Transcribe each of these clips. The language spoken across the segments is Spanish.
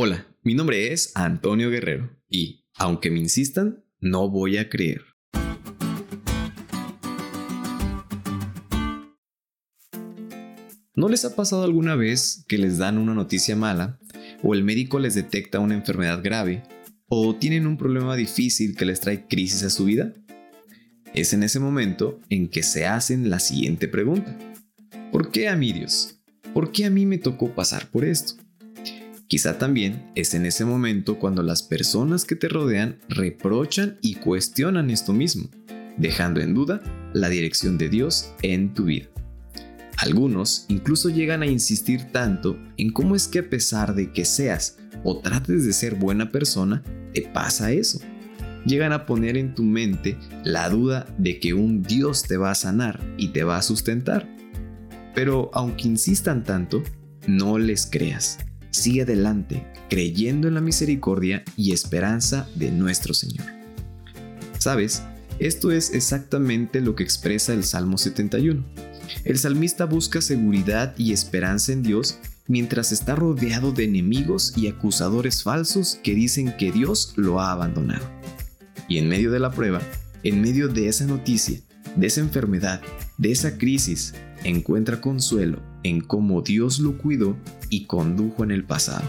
Hola, mi nombre es Antonio Guerrero y, aunque me insistan, no voy a creer. ¿No les ha pasado alguna vez que les dan una noticia mala o el médico les detecta una enfermedad grave o tienen un problema difícil que les trae crisis a su vida? Es en ese momento en que se hacen la siguiente pregunta. ¿Por qué a mí Dios? ¿Por qué a mí me tocó pasar por esto? Quizá también es en ese momento cuando las personas que te rodean reprochan y cuestionan esto mismo, dejando en duda la dirección de Dios en tu vida. Algunos incluso llegan a insistir tanto en cómo es que a pesar de que seas o trates de ser buena persona, te pasa eso. Llegan a poner en tu mente la duda de que un Dios te va a sanar y te va a sustentar. Pero aunque insistan tanto, no les creas sigue adelante creyendo en la misericordia y esperanza de nuestro Señor. ¿Sabes? Esto es exactamente lo que expresa el Salmo 71. El salmista busca seguridad y esperanza en Dios mientras está rodeado de enemigos y acusadores falsos que dicen que Dios lo ha abandonado. Y en medio de la prueba, en medio de esa noticia, de esa enfermedad, de esa crisis, encuentra consuelo en cómo Dios lo cuidó y condujo en el pasado.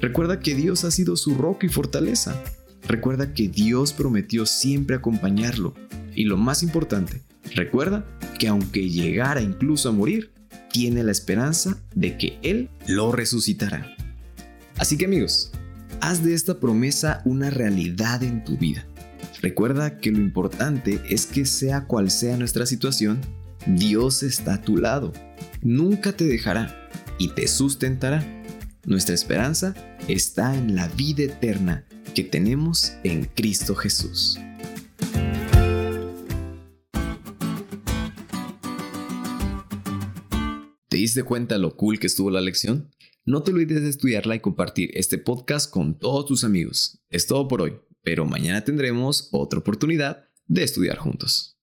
Recuerda que Dios ha sido su roca y fortaleza. Recuerda que Dios prometió siempre acompañarlo. Y lo más importante, recuerda que aunque llegara incluso a morir, tiene la esperanza de que Él lo resucitará. Así que amigos, haz de esta promesa una realidad en tu vida. Recuerda que lo importante es que sea cual sea nuestra situación, Dios está a tu lado, nunca te dejará y te sustentará. Nuestra esperanza está en la vida eterna que tenemos en Cristo Jesús. ¿Te diste cuenta lo cool que estuvo la lección? No te olvides de estudiarla y compartir este podcast con todos tus amigos. Es todo por hoy, pero mañana tendremos otra oportunidad de estudiar juntos.